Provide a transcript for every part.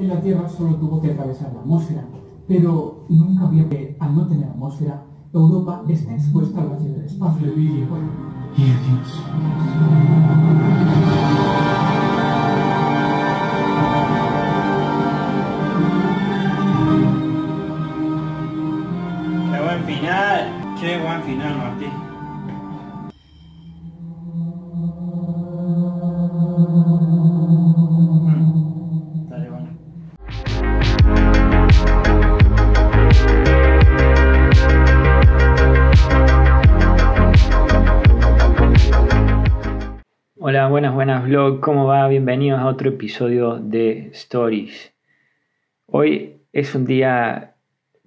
En la Tierra solo tuvo que atravesar la atmósfera, pero nunca vio que, al no tener atmósfera, Europa está expuesta al vacío del espacio. Y Qué Hola, buenas, buenas vlog, ¿cómo va? Bienvenidos a otro episodio de Stories. Hoy es un día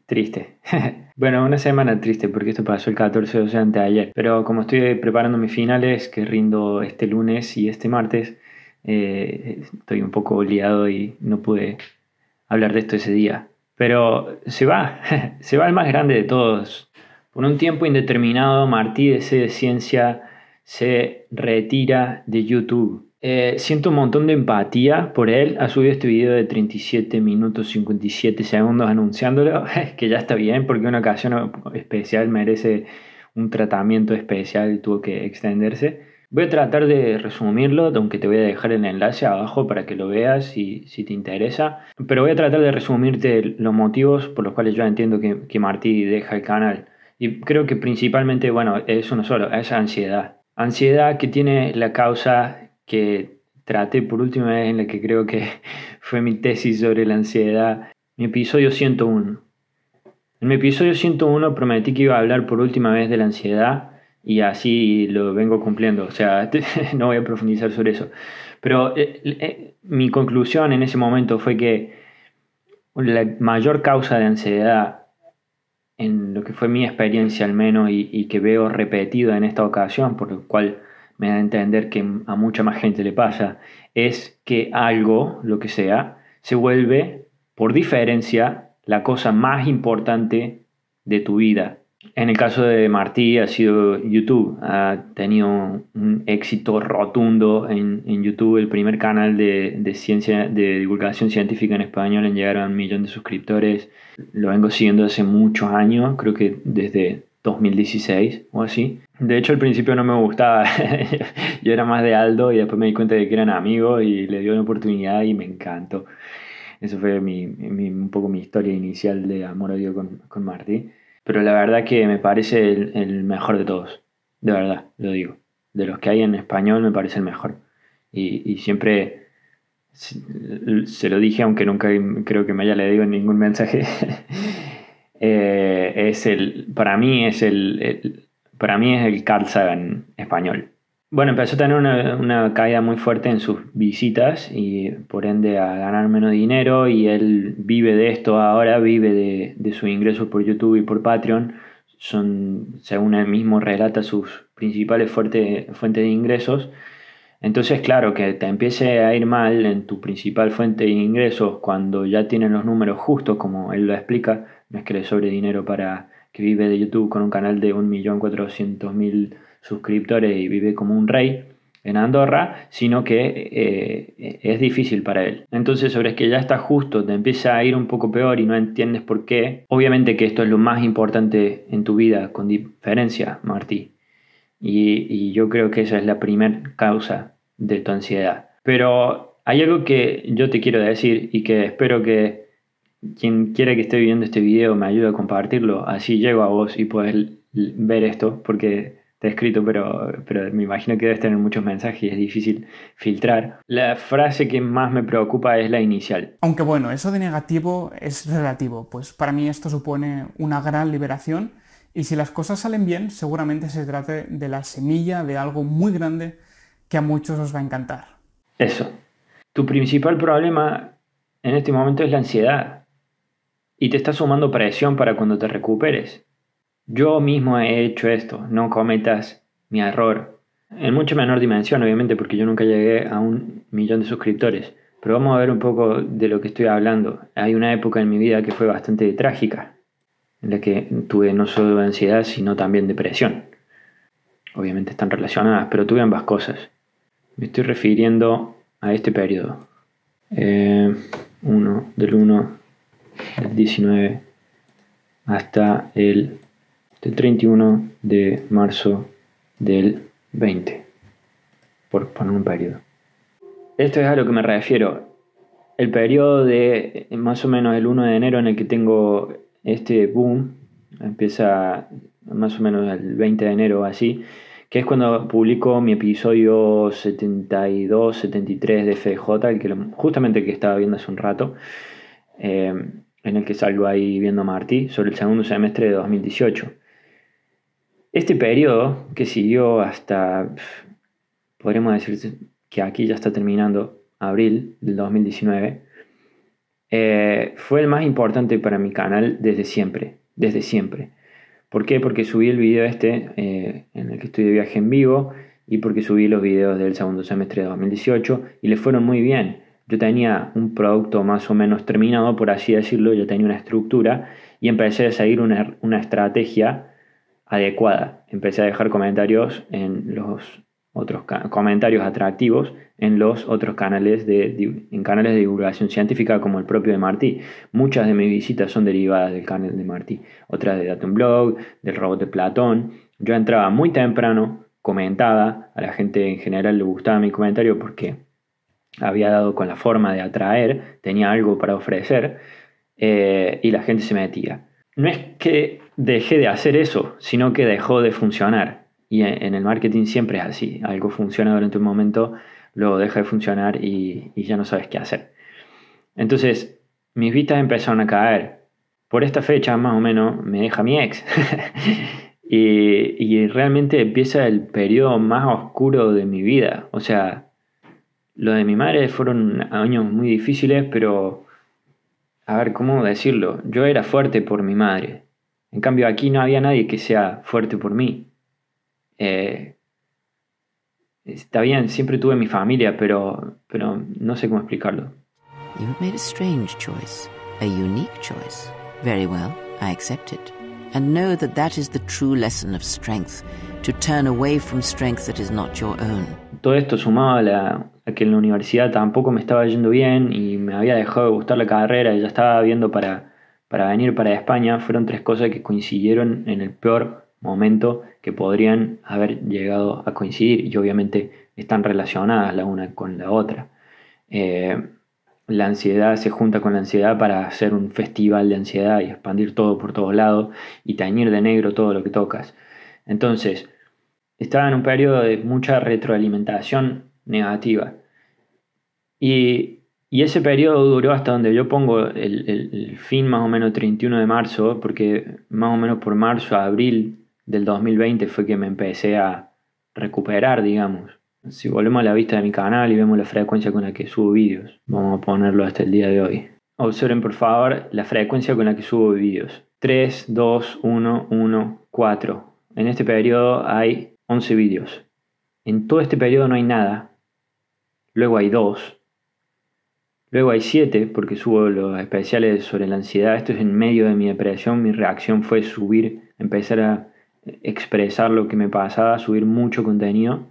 triste. bueno, una semana triste porque esto pasó el 14 de antes de ayer. Pero como estoy preparando mis finales que rindo este lunes y este martes, eh, estoy un poco liado y no pude hablar de esto ese día. Pero se va, se va el más grande de todos. Por un tiempo indeterminado, Martí de C de Ciencia se retira de YouTube. Eh, siento un montón de empatía por él. Ha subido este video de 37 minutos 57 segundos anunciándolo, que ya está bien porque una ocasión especial merece un tratamiento especial y tuvo que extenderse. Voy a tratar de resumirlo, aunque te voy a dejar el enlace abajo para que lo veas si, si te interesa. Pero voy a tratar de resumirte los motivos por los cuales yo entiendo que, que Martí deja el canal. Y creo que principalmente, bueno, es uno solo, es ansiedad. Ansiedad que tiene la causa que traté por última vez en la que creo que fue mi tesis sobre la ansiedad, mi episodio 101. En mi episodio 101 prometí que iba a hablar por última vez de la ansiedad y así lo vengo cumpliendo. O sea, no voy a profundizar sobre eso. Pero eh, eh, mi conclusión en ese momento fue que la mayor causa de ansiedad en lo que fue mi experiencia al menos y, que veo repetido en esta ocasión, por lo cual me da a entender que a mucha más gente le pasa, es que algo, lo que sea, se vuelve, por diferencia, la cosa más importante de tu vida. En el caso de Martí ha sido YouTube, ha tenido un éxito rotundo en, en YouTube, el primer canal de, de, ciencia, de divulgación científica en español en llegar a un millón de suscriptores. Lo vengo siguiendo hace muchos años, creo que desde 2016 o así. De hecho al principio no me gustaba, yo era más de Aldo y después me di cuenta de que eran amigos y le dio una oportunidad y me encantó. Eso fue mi, mi, un poco mi historia inicial de amor-odio con, con Martí. Pero la verdad que me parece el, el, mejor de todos. De verdad, lo digo. De los que hay en español me parece el mejor. Y, y siempre se, lo dije, aunque nunca creo que me haya leído ningún mensaje. eh, es el, para mí es el, el, para mí es el Carl Sagan español. Bueno, empezó a tener una, una, caída muy fuerte en sus visitas y por ende a ganar menos dinero y él vive de esto ahora, vive de, de sus ingresos por YouTube y por Patreon. Son, según él mismo relata, sus principales fuerte, fuentes de ingresos. Entonces, claro, que te empiece a ir mal en tu principal fuente de ingresos cuando ya tienen los números justos, como él lo explica, no es que le sobre dinero para que vive de YouTube con un canal de 1.400.000 suscriptores y vive como un rey en Andorra, sino que eh, es difícil para él. Entonces, sobre que ya está justo, te empieza a ir un poco peor y no entiendes por qué. Obviamente que esto es lo más importante en tu vida, con diferencia, Martí. Y, y yo creo que esa es la primera causa de tu ansiedad. Pero hay algo que yo te quiero decir y que espero que quien quiera que esté viendo este video me ayude a compartirlo, así llego a vos y puedes ver esto, porque escrito, pero, pero me imagino que debes tener muchos mensajes y es difícil filtrar. La frase que más me preocupa es la inicial. Aunque bueno, eso de negativo es relativo, pues para mí esto supone una gran liberación y si las cosas salen bien, seguramente se trate de la semilla de algo muy grande que a muchos os va a encantar. Eso. Tu principal problema en este momento es la ansiedad y te está sumando presión para cuando te recuperes. Yo mismo he hecho esto, no cometas mi error. En mucho menor dimensión, obviamente, porque yo nunca llegué a un millón de suscriptores. Pero vamos a ver un poco de lo que estoy hablando. Hay una época en mi vida que fue bastante trágica, en la que tuve no solo ansiedad, sino también depresión. Obviamente están relacionadas, pero tuve ambas cosas. Me estoy refiriendo a este periodo. Eh, uno, del 1 del 19 hasta el del 31 de marzo del 20, por poner un periodo. Esto es a lo que me refiero. El periodo de más o menos el 1 de enero en el que tengo este boom, empieza más o menos el 20 de enero así, que es cuando publico mi episodio 72, 73 de FJ, el que justamente el que estaba viendo hace un rato, eh, en el que salgo ahí viendo a Martí sobre el segundo semestre de 2018. Este periodo que siguió hasta, podríamos decir que aquí ya está terminando, abril del 2019, eh, fue el más importante para mi canal desde siempre, desde siempre. ¿Por qué? Porque subí el video este eh, en el que estoy de viaje en vivo y porque subí los videos del segundo semestre de 2018 y le fueron muy bien. Yo tenía un producto más o menos terminado, por así decirlo, yo tenía una estructura y empecé a seguir una, una estrategia adecuada. Empecé a dejar comentarios en los otros comentarios atractivos en los otros canales de, en canales de divulgación científica como el propio de Martí. Muchas de mis visitas son derivadas del canal de Martí, otras de Datum Blog, del robot de Platón. Yo entraba muy temprano, comentaba, a la gente en general le gustaba mi comentario porque había dado con la forma de atraer, tenía algo para ofrecer eh, y la gente se metía. No es que dejé de hacer eso, sino que dejó de funcionar y en el marketing siempre es así. Algo funciona durante un momento, luego deja de funcionar y, ya no sabes qué hacer. Entonces, mis vistas empezaron a caer. Por esta fecha, más o menos, me deja mi ex. y, y realmente empieza el periodo más oscuro de mi vida. O sea, lo de mi madre fueron años muy difíciles, pero... A ver, ¿cómo decirlo? Yo era fuerte por mi madre. En cambio, aquí no había nadie que sea fuerte por mí. Eh, está bien, siempre tuve mi familia, pero, pero no sé cómo explicarlo. You have made a strange choice, a unique choice. Very well, I accept it. And know that that is the true lesson of strength, to turn away from strength that is not your own. Todo esto sumado a, que en la universidad tampoco me estaba yendo bien y me había dejado de gustar la carrera y ya estaba viendo para, para venir para España, fueron tres cosas que coincidieron en el peor momento que podrían haber llegado a coincidir y obviamente están relacionadas la una con la otra. Eh, la ansiedad se junta con la ansiedad para hacer un festival de ansiedad y expandir todo por todos lados y tañir de negro todo lo que tocas. Entonces, estaba en un periodo de mucha retroalimentación negativa. Y, ese periodo duró hasta donde yo pongo el, el, fin más o menos 31 de marzo, porque más o menos por marzo a abril del 2020 fue que me empecé a recuperar, digamos. Si volvemos a la vista de mi canal y vemos la frecuencia con la que subo vídeos, vamos a ponerlo hasta el día de hoy. Observen por favor la frecuencia con la que subo vídeos. 3, 2, 1, 1, 4. En este periodo hay 11 vídeos. En todo este periodo no hay nada. Luego hay 2. Luego hay 7 porque subo los especiales sobre la ansiedad. Esto es en medio de mi depresión. Mi reacción fue subir, empezar a expresar lo que me pasaba, subir mucho contenido.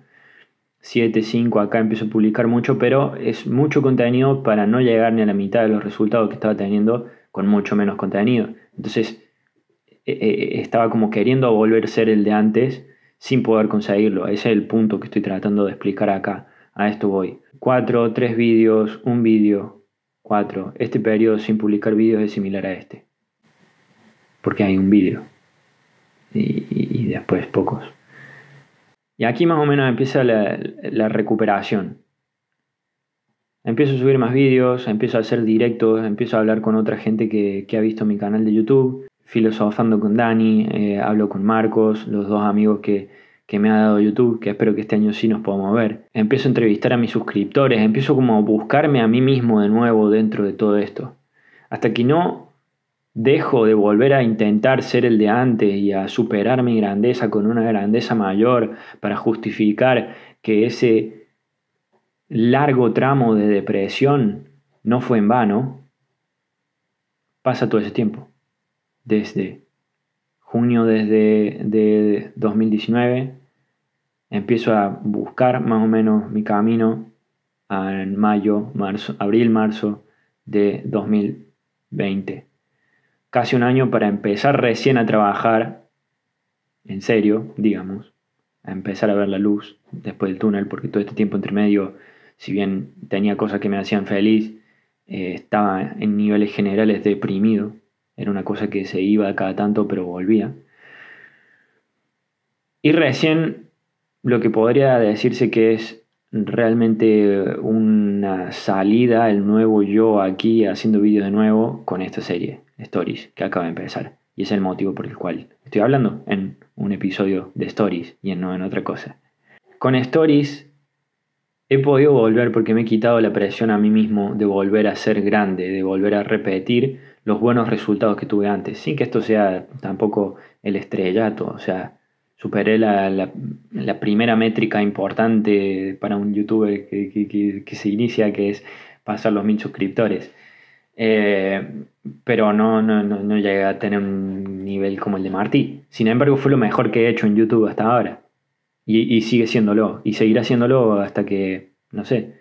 7, 5, acá empiezo a publicar mucho, pero es mucho contenido para no llegar ni a la mitad de los resultados que estaba teniendo con mucho menos contenido. Entonces e, e, estaba como queriendo volver a ser el de antes sin poder conseguirlo. Ese es el punto que estoy tratando de explicar acá. A esto voy. 4, 3 vídeos, un vídeo, 4. Este periodo sin publicar vídeos es similar a este. Porque hay un vídeo y, después pocos. Y aquí más o menos empieza la, recuperación. Empiezo a subir más vídeos, empiezo a hacer directos, empiezo a hablar con otra gente que, ha visto mi canal de YouTube, filosofando con Dani, eh, hablo con Marcos, los dos amigos que, que me ha dado YouTube, que espero que este año sí nos podamos ver. Empiezo a entrevistar a mis suscriptores, empiezo como a buscarme a mí mismo de nuevo dentro de todo esto. Hasta que no Dejo de volver a intentar ser el de antes y a superar mi grandeza con una grandeza mayor para justificar que ese largo tramo de depresión no fue en vano. Pasa todo ese tiempo. Desde junio desde de 2019 empiezo a buscar más o menos mi camino en mayo, marzo, abril, marzo de 2020. Casi un año para empezar recién a trabajar, en serio, digamos, a empezar a ver la luz después del túnel, porque todo este tiempo entre medio, si bien tenía cosas que me hacían feliz, eh, estaba en niveles generales deprimido. Era una cosa que se iba cada tanto, pero volvía. Y recién lo que podría decirse que es realmente una salida, el nuevo yo aquí haciendo vídeos de nuevo con esta serie, Stories, que acaba de empezar. Y es el motivo por el cual estoy hablando en un episodio de Stories y no en otra cosa. Con Stories he podido volver porque me he quitado la presión a mí mismo de volver a ser grande, de volver a repetir los buenos resultados que tuve antes, sin que esto sea tampoco el estrellato, o sea, superé la, primera métrica importante para un youtuber que, se inicia, que es pasar los mil suscriptores. Eh, pero no, no, no, llegué a tener un nivel como el de Martí. Sin embargo, fue lo mejor que he hecho en YouTube hasta ahora. Y, sigue siéndolo. Y seguirá siéndolo hasta que, no sé,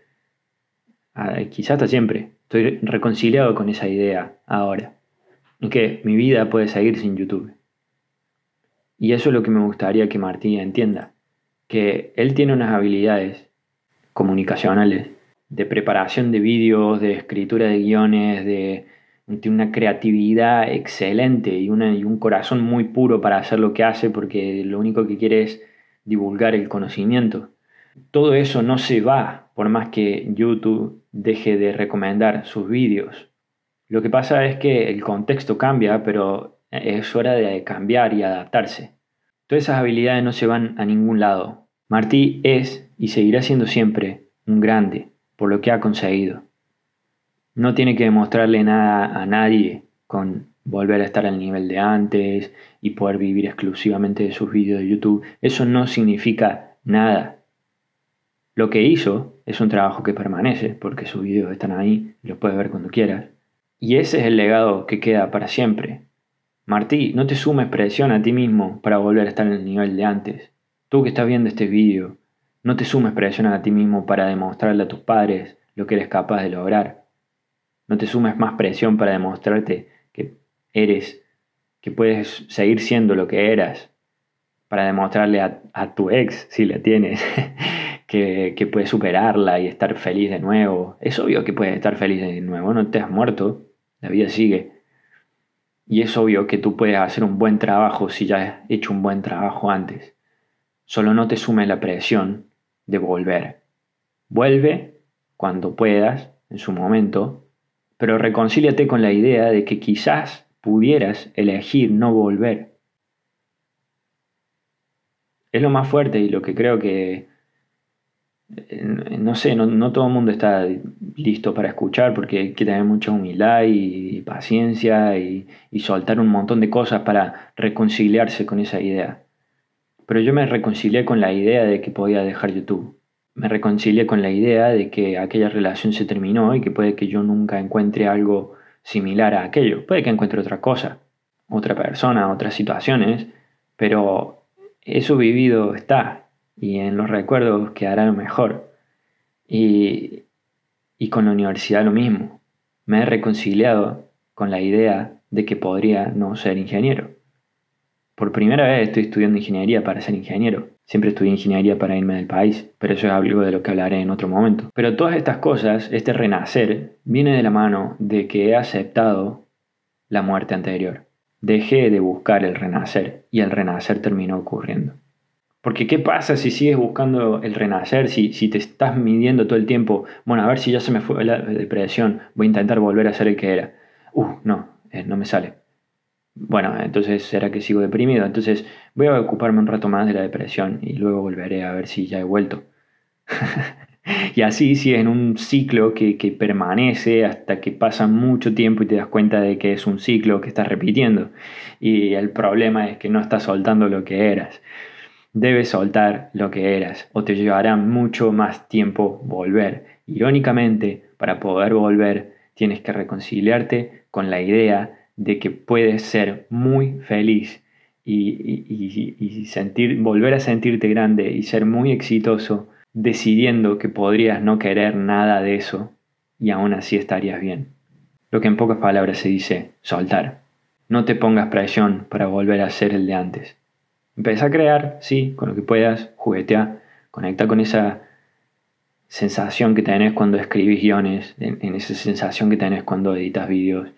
quizás hasta siempre. Estoy reconciliado con esa idea ahora. Que mi vida puede seguir sin YouTube. Y eso es lo que me gustaría que Martín entienda, que él tiene unas habilidades comunicacionales, de preparación de vídeos, de escritura de guiones, de, una creatividad excelente y, y un corazón muy puro para hacer lo que hace porque lo único que quiere es divulgar el conocimiento. Todo eso no se va por más que YouTube deje de recomendar sus vídeos. Lo que pasa es que el contexto cambia, pero es hora de cambiar y adaptarse. Todas esas habilidades no se van a ningún lado. Martí es y seguirá siendo siempre un grande por lo que ha conseguido. No tiene que demostrarle nada a nadie con volver a estar al nivel de antes y poder vivir exclusivamente de sus vídeos de YouTube. Eso no significa nada. Lo que hizo es un trabajo que permanece porque sus vídeos están ahí los puedes ver cuando quieras. Y ese es el legado que queda para siempre. Martí, no te sumes presión a ti mismo para volver a estar en el nivel de antes. Tú que estás viendo este vídeo, no te sumes presión a ti mismo para demostrarle a tus padres lo que eres capaz de lograr. No te sumes más presión para demostrarte que eres, que puedes seguir siendo lo que eras, para demostrarle a, tu ex, si la tienes, que, puedes superarla y estar feliz de nuevo. Es obvio que puedes estar feliz de nuevo, no te has muerto, la vida sigue. Y es obvio que tú puedes hacer un buen trabajo si ya has hecho un buen trabajo antes. Solo no te sumes la presión de volver. Vuelve cuando puedas, en su momento, pero reconcíliate con la idea de que quizás pudieras elegir no volver. Es lo más fuerte y lo que creo que no sé, no, todo el mundo está listo para escuchar porque hay que tener mucha humildad y, paciencia y, y, soltar un montón de cosas para reconciliarse con esa idea. Pero yo me reconcilié con la idea de que podía dejar YouTube. Me reconcilié con la idea de que aquella relación se terminó y que puede que yo nunca encuentre algo similar a aquello. Puede que encuentre otra cosa, otra persona, otras situaciones, pero eso vivido está y en los recuerdos quedará lo mejor. Y, y con la universidad lo mismo. Me he reconciliado con la idea de que podría no ser ingeniero. Por primera vez estoy estudiando ingeniería para ser ingeniero. Siempre estudié ingeniería para irme del país, pero eso es algo de lo que hablaré en otro momento. Pero todas estas cosas, este renacer, viene de la mano de que he aceptado la muerte anterior. Dejé de buscar el renacer y el renacer terminó ocurriendo. Porque ¿qué pasa si sigues buscando el renacer? Si, si te estás midiendo todo el tiempo, bueno, a ver si ya se me fue la depresión, voy a intentar volver a ser el que era. Uh, no, eh, no me sale. Bueno, entonces será que sigo deprimido. Entonces voy a ocuparme un rato más de la depresión y luego volveré a ver si ya he vuelto. y así si en un ciclo que, que, permanece hasta que pasa mucho tiempo y te das cuenta de que es un ciclo que estás repitiendo. Y el problema es que no estás soltando lo que eras. Debes soltar lo que eras o te llevará mucho más tiempo volver. Irónicamente, para poder volver, tienes que reconciliarte con la idea de que puedes ser muy feliz y, volver a sentirte grande y ser muy exitoso decidiendo que podrías no querer nada de eso y aún así estarías bien. Lo que en pocas palabras se dice soltar. No te pongas presión para volver a ser el de antes. Empieza a crear, sí, con lo que puedas, juguetea, conecta con esa sensación que tenés cuando escribís guiones, en, esa sensación que tenés cuando editas vídeos,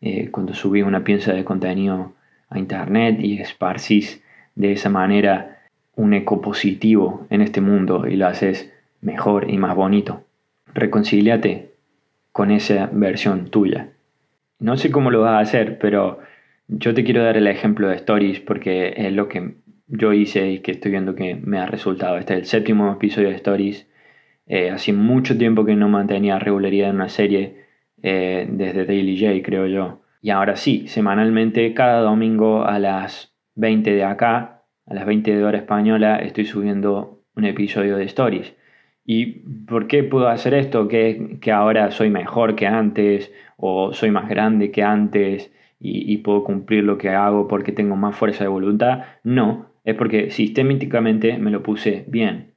eh, cuando subís una pieza de contenido a internet y esparcís de esa manera un eco positivo en este mundo y lo haces mejor y más bonito. Reconcíliate con esa versión tuya. No sé cómo lo vas a hacer, pero yo te quiero dar el ejemplo de Stories porque es lo que yo hice y que estoy viendo que me ha resultado. Este es el séptimo episodio de Stories. Eh, hace mucho tiempo que no mantenía regularidad en una serie eh, desde Daily J, creo yo. Y ahora sí, semanalmente, cada domingo a las 20 de acá, a las 20 de hora española, estoy subiendo un episodio de Stories. ¿Y por qué puedo hacer esto? ¿Que, que ahora soy mejor que antes? ¿O soy más grande que antes? Y, puedo cumplir lo que hago porque tengo más fuerza de voluntad? No, es porque sistemáticamente me lo puse bien.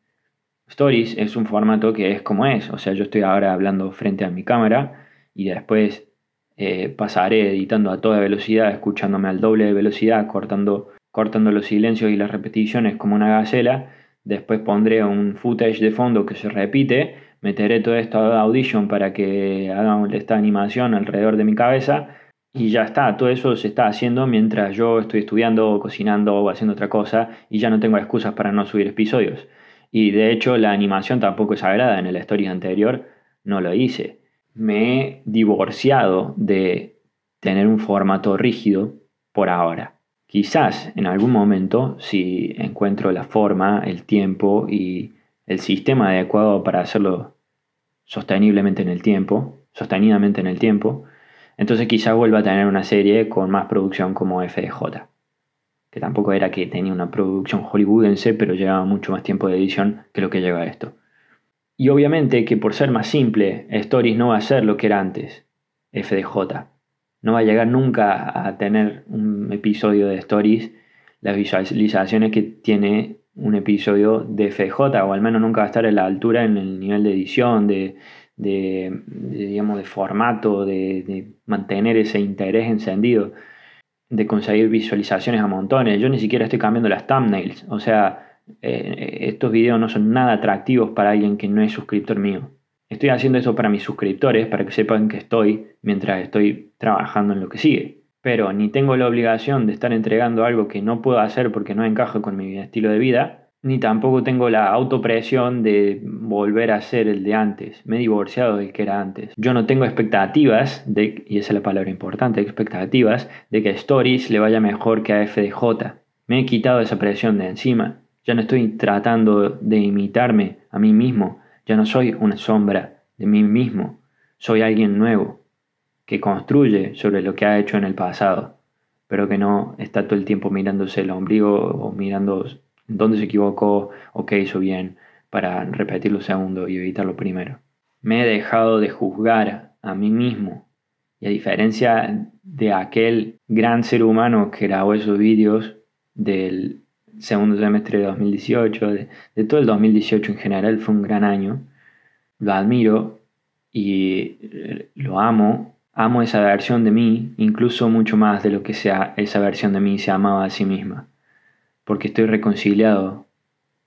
Stories es un formato que es como es, o sea, yo estoy ahora hablando frente a mi cámara y después eh, pasaré editando a toda velocidad, escuchándome al doble de velocidad, cortando, cortando los silencios y las repeticiones como una gacela Después pondré un footage de fondo que se repite, meteré todo esto a Audition para que haga esta animación alrededor de mi cabeza y ya está, todo eso se está haciendo mientras yo estoy estudiando, cocinando o haciendo otra cosa y ya no tengo excusas para no subir episodios. Y de hecho la animación tampoco es sagrada, en el story anterior no lo hice. Me he divorciado de tener un formato rígido por ahora. Quizás en algún momento, si encuentro la forma, el tiempo y el sistema adecuado para hacerlo sosteniblemente en el tiempo, sostenidamente en el tiempo, entonces quizás vuelva a tener una serie con más producción como FDJ. Que tampoco era que tenía una producción hollywoodense, pero llevaba mucho más tiempo de edición que lo que lleva esto. Y obviamente que por ser más simple, Stories no va a ser lo que era antes, FDJ no va a llegar nunca a tener un episodio de Stories las visualizaciones que tiene un episodio de FJ, o al menos nunca va a estar a la altura en el nivel de edición, de, digamos, de formato, de, mantener ese interés encendido, de conseguir visualizaciones a montones. Yo ni siquiera estoy cambiando las thumbnails, o sea, eh, estos videos no son nada atractivos para alguien que no es suscriptor mío. Estoy haciendo eso para mis suscriptores, para que sepan que estoy mientras estoy trabajando en lo que sigue. Pero ni tengo la obligación de estar entregando algo que no puedo hacer porque no encaja con mi estilo de vida, ni tampoco tengo la autopresión de volver a ser el de antes. Me he divorciado del que era antes. Yo no tengo expectativas, de, y esa es la palabra importante, expectativas de que a Stories le vaya mejor que a FDJ. Me he quitado esa presión de encima. Ya no estoy tratando de imitarme a mí mismo, ya no soy una sombra de mí mismo, soy alguien nuevo, que construye sobre lo que ha hecho en el pasado, pero que no está todo el tiempo mirándose el ombligo o mirando dónde se equivocó o qué hizo bien para repetir lo segundo y evitar lo primero. Me he dejado de juzgar a mí mismo y a diferencia de aquel gran ser humano que grabó esos vídeos del segundo semestre de 2018, de, todo el 2018 en general, fue un gran año. Lo admiro y lo amo. Amo esa versión de mí, incluso mucho más de lo que sea esa versión de mí se amaba a sí misma. Porque estoy reconciliado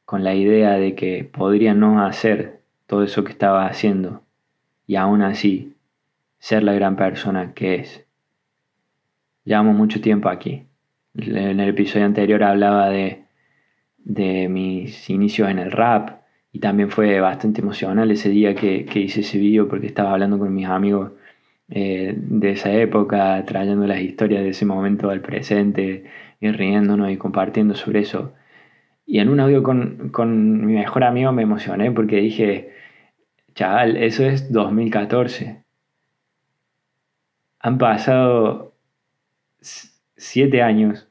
con la idea de que podría no hacer todo eso que estaba haciendo y aún así ser la gran persona que es. Llevamos mucho tiempo aquí. En el episodio anterior hablaba de, mis inicios en el rap y también fue bastante emocional ese día que, hice ese video porque estaba hablando con mis amigos eh, de esa época, trayendo las historias de ese momento al presente y riéndonos y compartiendo sobre eso. Y en un audio con, con mi mejor amigo me emocioné porque dije, chaval, eso es 2014. Han pasado siete años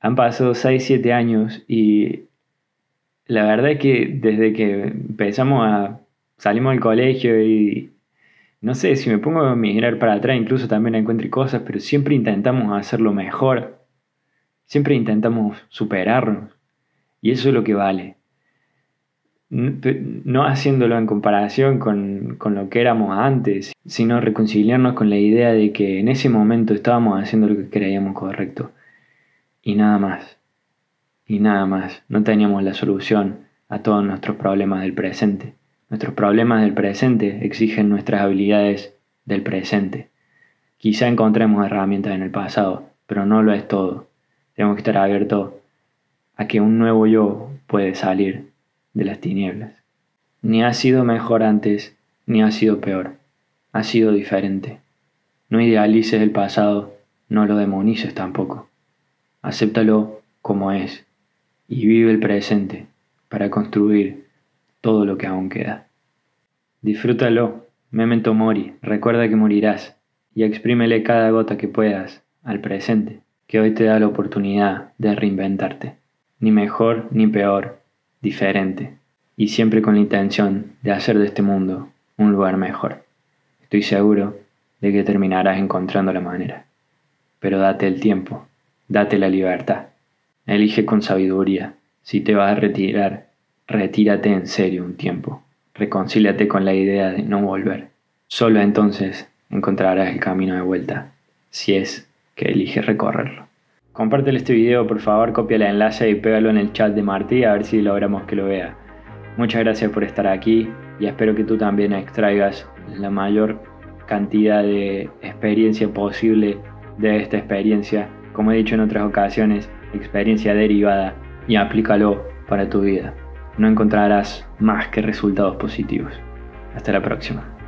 han pasado 6, 7 años y la verdad es que desde que empezamos a salimos del colegio y no sé, si me pongo a mirar para atrás incluso también encuentro cosas, pero siempre intentamos hacerlo mejor. Siempre intentamos superarnos. Y eso es lo que vale. no haciéndolo en comparación con, con, lo que éramos antes, sino reconciliarnos con la idea de que en ese momento estábamos haciendo lo que creíamos correcto. Y nada más. Y nada más. No teníamos la solución a todos nuestros problemas del presente. Nuestros problemas del presente exigen nuestras habilidades del presente. Quizá encontremos herramientas en el pasado, pero no lo es todo. Tenemos que estar abiertos a que un nuevo yo puede salir de las tinieblas. Ni ha sido mejor antes, ni ha sido peor. Ha sido diferente. No idealices el pasado, no lo demonices tampoco. Acéptalo como es y vive el presente para construir todo lo que aún queda. Disfrútalo, memento mori, recuerda que morirás y exprímele cada gota que puedas al presente, que hoy te da la oportunidad de reinventarte. Ni mejor ni peor, diferente, y siempre con la intención de hacer de este mundo un lugar mejor. Estoy seguro de que terminarás encontrando la manera. Pero date el tiempo, date la libertad. Elige con sabiduría. Si te vas a retirar, retírate en serio un tiempo. Reconcíliate con la idea de no volver. Solo entonces encontrarás el camino de vuelta, si es que eliges recorrerlo. Compártele este video, por favor, copia el enlace y pégalo en el chat de Martí a ver si logramos que lo vea. Muchas gracias por estar aquí y espero que tú también extraigas la mayor cantidad de experiencia posible de esta experiencia. Como he dicho en otras ocasiones, experiencia derivada y aplícalo para tu vida. No encontrarás más que resultados positivos. Hasta la próxima.